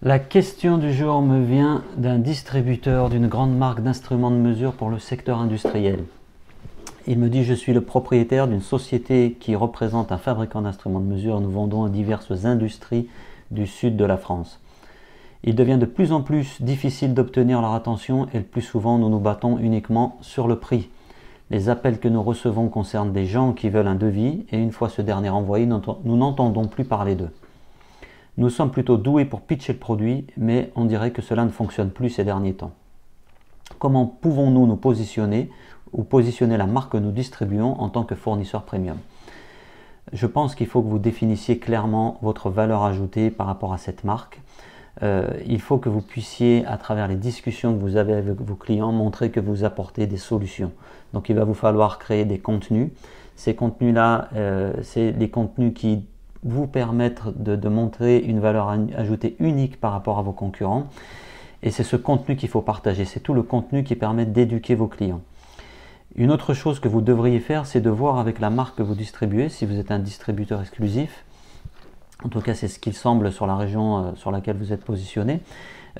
La question du jour me vient d'un distributeur d'une grande marque d'instruments de mesure pour le secteur industriel. Il me dit je suis le propriétaire d'une société qui représente un fabricant d'instruments de mesure. Nous vendons à diverses industries du sud de la France. Il devient de plus en plus difficile d'obtenir leur attention et le plus souvent nous nous battons uniquement sur le prix. Les appels que nous recevons concernent des gens qui veulent un devis et une fois ce dernier envoyé, nous n'entendons plus parler d'eux. Nous sommes plutôt doués pour pitcher le produit, mais on dirait que cela ne fonctionne plus ces derniers temps. Comment pouvons-nous nous positionner ou positionner la marque que nous distribuons en tant que fournisseur premium? Je pense qu'il faut que vous définissiez clairement votre valeur ajoutée par rapport à cette marque. Euh, il faut que vous puissiez, à travers les discussions que vous avez avec vos clients, montrer que vous apportez des solutions. Donc il va vous falloir créer des contenus. Ces contenus-là, euh, c'est les contenus qui vous permettre de, montrer une valeur ajoutée unique par rapport à vos concurrents. Et c'est ce contenu qu'il faut partager. C'est tout le contenu qui permet d'éduquer vos clients. Une autre chose que vous devriez faire, c'est de voir avec la marque que vous distribuez, si vous êtes un distributeur exclusif, en tout cas c'est ce qu'il semble sur la région euh, sur laquelle vous êtes positionné,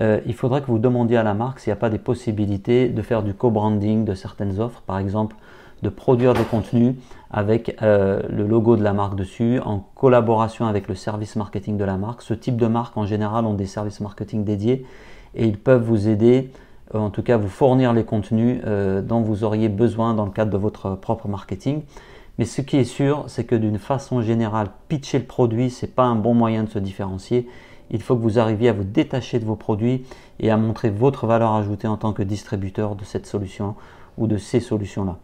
euh, il faudrait que vous demandiez à la marque s'il n'y a pas des possibilités de faire du co-branding de certaines offres, par exemple de produire des contenus avec euh, le logo de la marque dessus, en collaboration avec le service marketing de la marque. Ce type de marque, en général, ont des services marketing dédiés et ils peuvent vous aider, euh, en tout cas vous fournir les contenus euh, dont vous auriez besoin dans le cadre de votre propre marketing. Mais ce qui est sûr, c'est que d'une façon générale, pitcher le produit, ce n'est pas un bon moyen de se différencier. Il faut que vous arriviez à vous détacher de vos produits et à montrer votre valeur ajoutée en tant que distributeur de cette solution ou de ces solutions-là.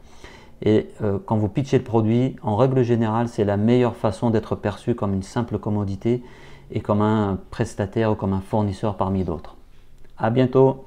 Et euh, quand vous pitchez le produit, en règle générale, c'est la meilleure façon d'être perçu comme une simple commodité et comme un prestataire ou comme un fournisseur parmi d'autres. À bientôt